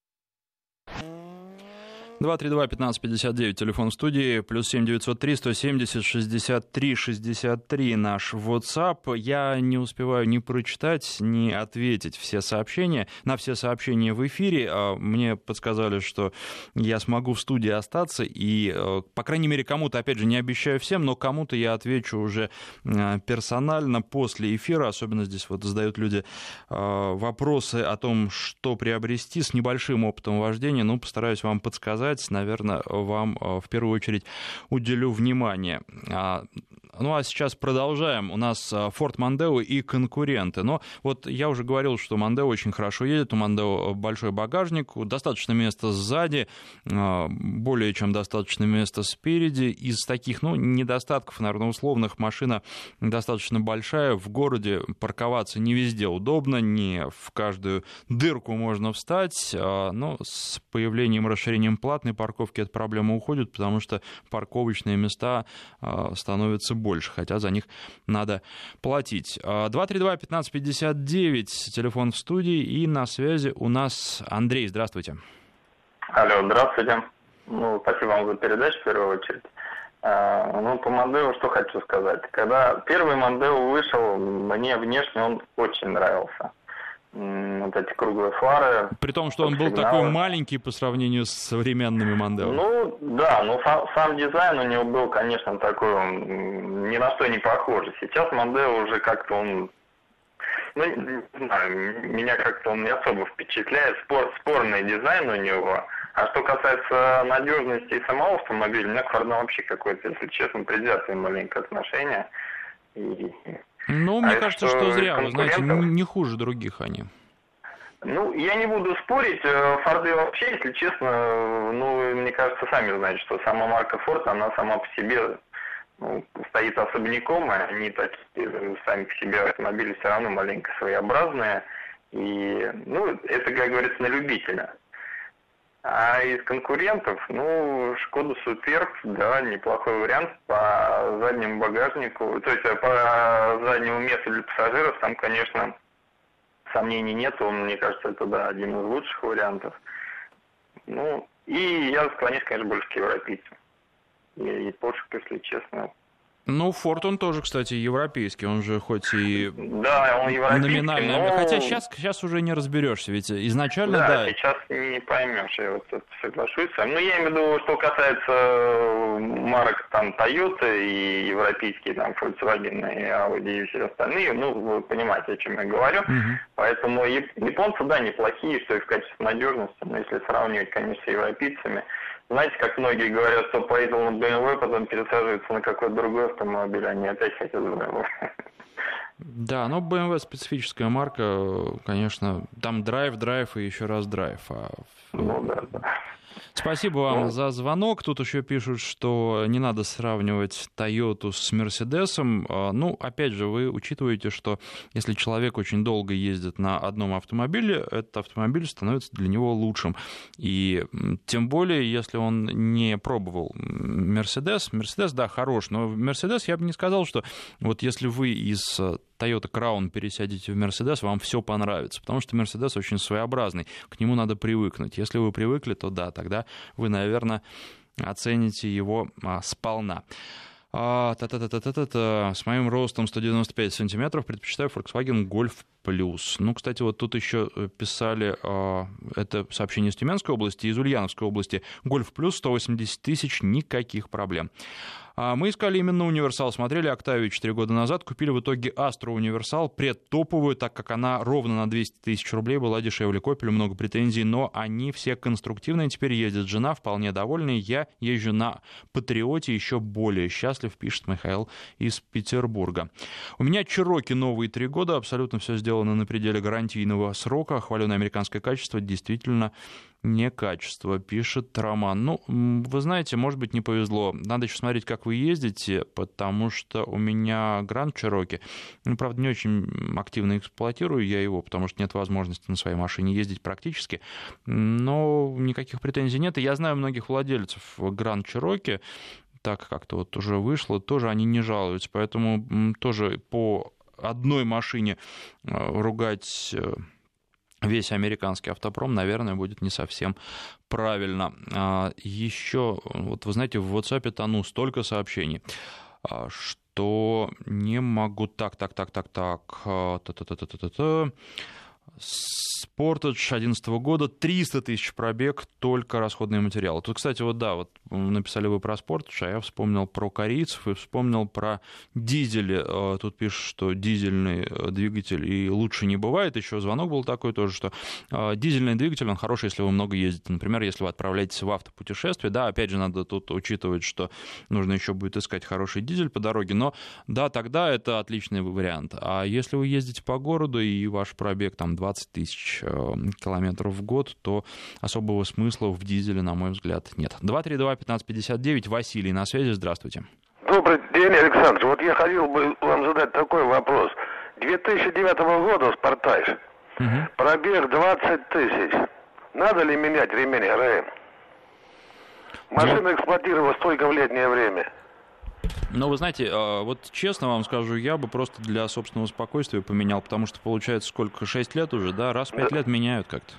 A: 232-1559, телефон в студии, плюс 7903 170 63 63 наш WhatsApp. Я не успеваю ни прочитать, ни ответить все сообщения, на все сообщения в эфире. А мне подсказали, что я смогу в студии остаться, и, э, по крайней мере, кому-то, опять же, не обещаю всем, но кому-то я отвечу уже э, персонально после эфира, особенно здесь вот задают люди э, вопросы о том, что приобрести с небольшим опытом вождения, ну, постараюсь вам подсказать сказать, наверное, вам э, в первую очередь уделю внимание. А, ну а сейчас продолжаем. У нас э, Ford Mondeo и конкуренты. Но вот я уже говорил, что Mondeo очень хорошо едет. У Mondeo большой багажник, достаточно места сзади, э, более чем достаточно места спереди. Из таких, ну, недостатков, наверное, условных, машина достаточно большая. В городе парковаться не везде удобно, не в каждую дырку можно встать. Но с появлением расширением плат платной парковки эта проблема уходит, потому что парковочные места а, становятся больше, хотя за них надо платить. 232-1559, телефон в студии, и на связи у нас Андрей. Здравствуйте.
K: Алло, здравствуйте. Ну, спасибо вам за передачу в первую очередь. А, ну, по Мондео что хочу сказать. Когда первый Мондео вышел, мне внешне он очень нравился вот эти круглые фары.
A: При том, что он был сигналы. такой маленький по сравнению с современными Мондео.
K: Ну, да, но сам, сам дизайн у него был, конечно, такой, он ни на что не похожий. Сейчас Мондео уже как-то он, ну, не знаю, меня как-то он не особо впечатляет. Спор, спорный дизайн у него. А что касается надежности и самого автомобиля, у меня к Форду вообще какое-то, если честно, предвзятое маленькое отношение.
A: И ну, мне а кажется, что, что зря, вы знаете, не хуже других они.
K: Ну, я не буду спорить. Э, Форды вообще, если честно, ну, мне кажется, сами знаете, что сама марка Форд, она сама по себе ну, стоит особняком, и они такие сами по себе автомобили все равно маленько своеобразные. И, ну, это, как говорится, на любителя. А из конкурентов, ну, Шкода Суперб, да, неплохой вариант по заднему багажнику, то есть по заднему месту для пассажиров, там, конечно, сомнений нет, он, мне кажется, это, да, один из лучших вариантов. Ну, и я склоняюсь, конечно, больше к европейцам. и Porsche, если честно.
A: Ну, Форд он тоже, кстати, европейский, он же хоть и
K: да, он
A: номинальный,
K: но...
A: хотя сейчас, сейчас уже не разберешься, ведь изначально,
K: да.
A: да.
K: сейчас не поймешь, я вот соглашусь с вами. Ну, я имею в виду, что касается э, марок там Toyota и европейские там Volkswagen и Audi и все остальные, ну, вы понимаете, о чем я говорю. Угу. Поэтому японцы, да, неплохие, что и в качестве надежности, но если сравнивать, конечно, с европейцами, знаете, как многие говорят, что поездил на BMW, потом пересаживается на какой-то другой автомобиль, они опять хотят BMW.
A: Да, но BMW специфическая марка, конечно, там драйв, драйв и еще раз драйв. А...
K: Ну да, да.
A: Спасибо вам за звонок. Тут еще пишут, что не надо сравнивать Toyota с Мерседесом. А, ну, опять же, вы учитываете, что если человек очень долго ездит на одном автомобиле, этот автомобиль становится для него лучшим. И тем более, если он не пробовал Мерседес. Мерседес, да, хорош, но Мерседес я бы не сказал, что вот если вы из Toyota Crown пересядете в Mercedes, вам все понравится, потому что Mercedes очень своеобразный, к нему надо привыкнуть. Если вы привыкли, то да, тогда вы, наверное, оцените его а, сполна. А, та -та -та -та -та -та. С моим ростом 195 сантиметров предпочитаю Volkswagen Golf Plus. Ну, кстати, вот тут еще э, писали, а, это сообщение из Тюменской области, из Ульяновской области. Golf Plus 180 тысяч, никаких проблем. А мы искали именно универсал, смотрели Октавию 4 года назад, купили в итоге Астру универсал, предтоповую, так как она ровно на 200 тысяч рублей была дешевле Копелю, много претензий, но они все конструктивные, теперь ездит жена, вполне довольная, я езжу на Патриоте, еще более счастлив, пишет Михаил из Петербурга. У меня Чироки новые три года, абсолютно все сделано на пределе гарантийного срока, хваленое американское качество, действительно некачество, пишет Роман. Ну, вы знаете, может быть, не повезло. Надо еще смотреть, как вы ездите, потому что у меня Гранд Чироки, ну, правда, не очень активно эксплуатирую я его, потому что нет возможности на своей машине ездить практически, но никаких претензий нет. И я знаю многих владельцев Гранд Чироки, так как-то вот уже вышло, тоже они не жалуются, поэтому тоже по одной машине э, ругать э, весь американский автопром, наверное, будет не совсем правильно. А, Еще, вот вы знаете, в WhatsApp тону столько сообщений, а, что не могу... Так, так, так, так, так... А, Та-та-та-та-та-та. Sportage 2011 года, 300 тысяч пробег, только расходные материалы. Тут, кстати, вот да, вот написали вы про Sportage, а я вспомнил про корейцев и вспомнил про дизели. Э, тут пишут, что дизельный э, двигатель и лучше не бывает. Еще звонок был такой тоже, что э, дизельный двигатель, он хороший, если вы много ездите. Например, если вы отправляетесь в автопутешествие, да, опять же, надо тут учитывать, что нужно еще будет искать хороший дизель по дороге, но да, тогда это отличный вариант. А если вы ездите по городу и ваш пробег там 20 тысяч э, километров в год, то особого смысла в дизеле, на мой взгляд, нет. 232-1559, Василий на связи, здравствуйте.
L: Добрый день, Александр. Вот я хотел бы вам задать такой вопрос. 2009 года «Спартаж», угу. пробег 20 тысяч. Надо ли менять ремень? Машина ну... эксплуатировалась только в летнее время.
A: Но вы знаете, а, вот честно вам скажу, я бы просто для собственного спокойствия поменял, потому что получается сколько, 6 лет уже, да, раз в 5 лет меняют как-то.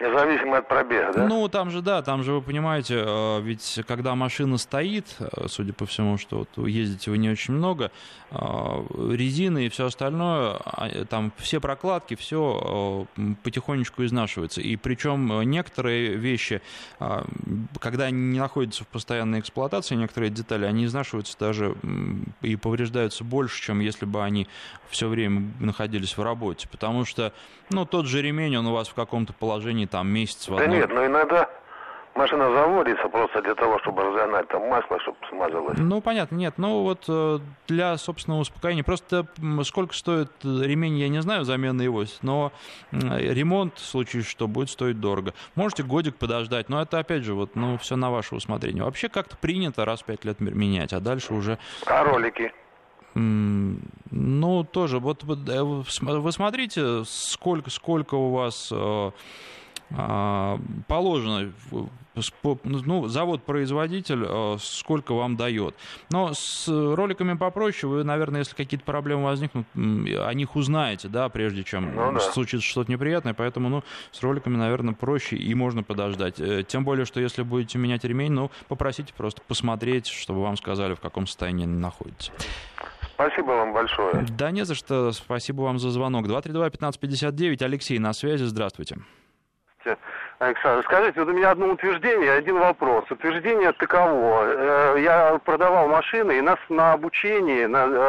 L: Независимо от пробега, да?
A: Ну, там же, да, там же, вы понимаете, э, ведь когда машина стоит, э, судя по всему, что вот ездите вы не очень много, э, резины и все остальное, а, там все прокладки, все потихонечку изнашивается. И причем некоторые вещи, когда они не находятся в постоянной эксплуатации, некоторые детали, они изнашиваются даже и повреждаются больше, чем если бы они все время находились в работе. Потому что, ну, тот же ремень, он у вас в каком-то положении там месяц.
L: Да нет, но иногда машина заводится просто для того, чтобы разогнать там масло, чтобы смазалось.
A: Ну, понятно, нет. Ну, вот э, для собственного успокоения. Просто сколько стоит ремень, я не знаю, замена его, но ремонт, в случае что, будет стоить дорого. Можете годик подождать, но это, опять же, вот, ну, все на ваше усмотрение. Вообще как-то принято раз в пять лет менять, а дальше уже...
L: А ролики?
A: Ну, тоже, вот, э, вы смотрите, сколько, сколько у вас э, положено ну, завод-производитель э, сколько вам дает. Но с роликами попроще, вы, наверное, если какие-то проблемы возникнут, о них узнаете, да, прежде чем ну, да. случится что-то неприятное, поэтому, ну, с роликами, наверное, проще и можно подождать. Э, тем более, что если будете менять ремень, ну, попросите просто посмотреть, чтобы вам сказали, в каком состоянии находится.
J: Спасибо вам большое.
A: Да не за что. Спасибо вам за звонок. 232-1559. Алексей на связи. Здравствуйте.
M: Александр, скажите, вот у меня одно утверждение, один вопрос. Утверждение таково. Э, я продавал машины, и нас на обучении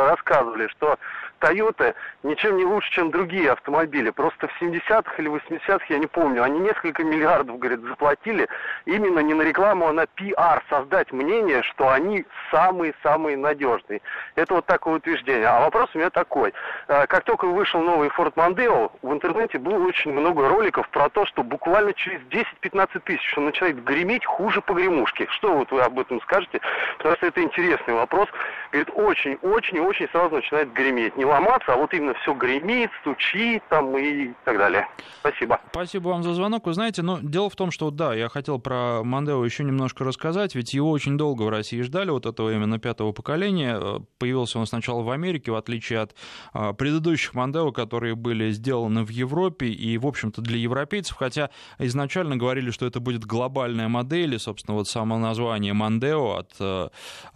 M: рассказывали, что Toyota ничем не лучше, чем другие автомобили. Просто в 70-х или 80-х, я не помню, они несколько миллиардов, говорит, заплатили именно не на рекламу, а на пиар, создать мнение, что они самые-самые надежные. Это вот такое утверждение. А вопрос у меня такой. Э, как только вышел новый Ford Mondeo, в интернете было очень много роликов про то, что буквально через 10-15 тысяч он начинает греметь хуже погремушки. Что вот вы об этом скажете? Потому что это интересный вопрос. Говорит, очень-очень-очень сразу начинает греметь. Не ломаться, а вот именно все гремит, стучит там и так далее. Спасибо.
A: Спасибо вам за звонок. Вы знаете, но ну, дело в том, что да, я хотел про Мандео еще немножко рассказать, ведь его очень долго в России ждали, вот этого именно пятого поколения. Э, появился он сначала в Америке, в отличие от а, предыдущих Мандео, которые были сделаны в Европе и, в общем-то, для европейцев, хотя изначально говорили, что это будет глобальная модель, и, собственно, вот само название Мандео от э,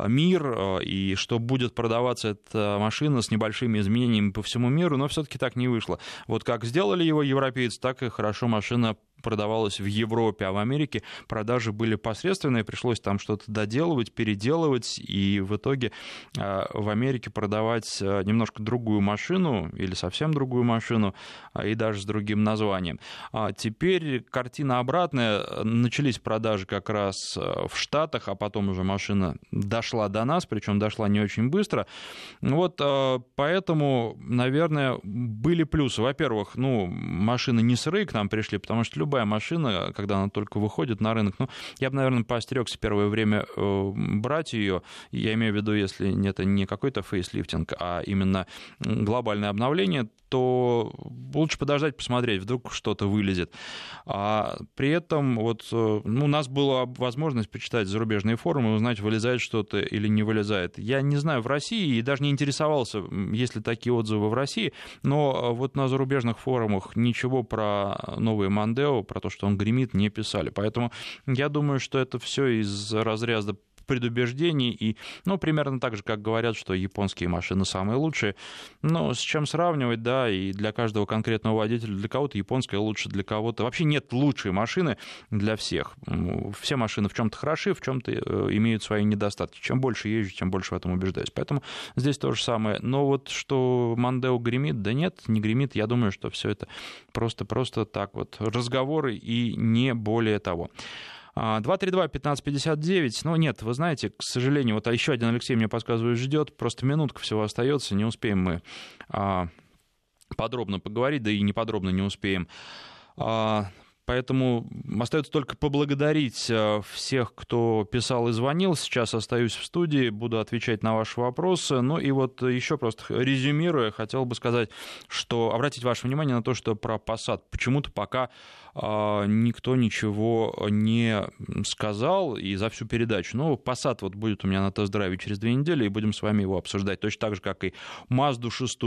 A: Мир, э, и что будет продаваться эта машина с небольшими изменениями по всему миру, но все-таки так не вышло. Вот как сделали его европейцы, так и хорошо машина продавалась в Европе, а в Америке продажи были посредственные, пришлось там что-то доделывать, переделывать, и в итоге а, в Америке продавать а, немножко другую машину или совсем другую машину, а, и даже с другим названием. Теперь картина обратная. Начались продажи как раз в Штатах, а потом уже машина дошла до нас, причем дошла не очень быстро. Вот поэтому, наверное, были плюсы. Во-первых, ну, машины не сырые к нам пришли, потому что любая машина, когда она только выходит на рынок, ну, я бы, наверное, поостерегся первое время э, брать ее. Я имею в виду, если это не какой-то фейслифтинг, а именно глобальное обновление, то лучше подождать, посмотреть, вдруг что-то вылезет. А при этом вот э, ну, у нас была возможность почитать зарубежные форумы узнать, вылезает что-то или не вылезает. Я не знаю в России и даже не интересовался, есть ли такие отзывы в России, но вот на зарубежных форумах ничего про новый Мандео, про то, что он гремит, не писали. Поэтому я думаю, что это все из разряда предубеждений, и, ну, примерно так же, как говорят, что японские машины самые лучшие, но с чем сравнивать, да, и для каждого конкретного водителя, для кого-то японская лучше, для кого-то... Вообще нет лучшей машины для всех. Все машины в чем-то хороши, в чем-то э, имеют свои недостатки. Чем больше езжу, тем больше в этом убеждаюсь. Поэтому здесь то же самое. Но вот что Мандео гремит, да нет, не гремит. Я думаю, что все это просто-просто так вот разговоры и не более того. 232-1559. Ну, нет, вы знаете, к сожалению, вот еще один Алексей мне подсказывает, ждет. Просто минутка всего остается. Не успеем мы а, подробно поговорить, да и неподробно не успеем. А, поэтому остается только поблагодарить а, всех, кто писал и звонил. Сейчас остаюсь в студии, буду отвечать на ваши вопросы. Ну и вот еще просто резюмируя, хотел бы сказать, что обратить ваше внимание на то, что про Passat почему-то пока а, никто ничего не сказал и за всю передачу. Но Passat вот будет у меня на тест-драйве через две недели, и будем с вами его обсуждать. Точно так же, как и Mazda 6.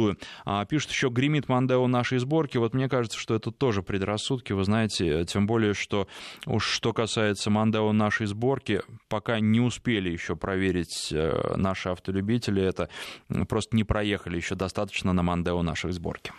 A: А, пишут еще гремит Мандео нашей сборки. Вот мне кажется, что это тоже предрассудки, вы знаете, тем более, что уж что касается Мандео нашей сборки, пока не успели еще проверить э, наши автолюбители, это просто не проехали еще достаточно на Мандео нашей сборки.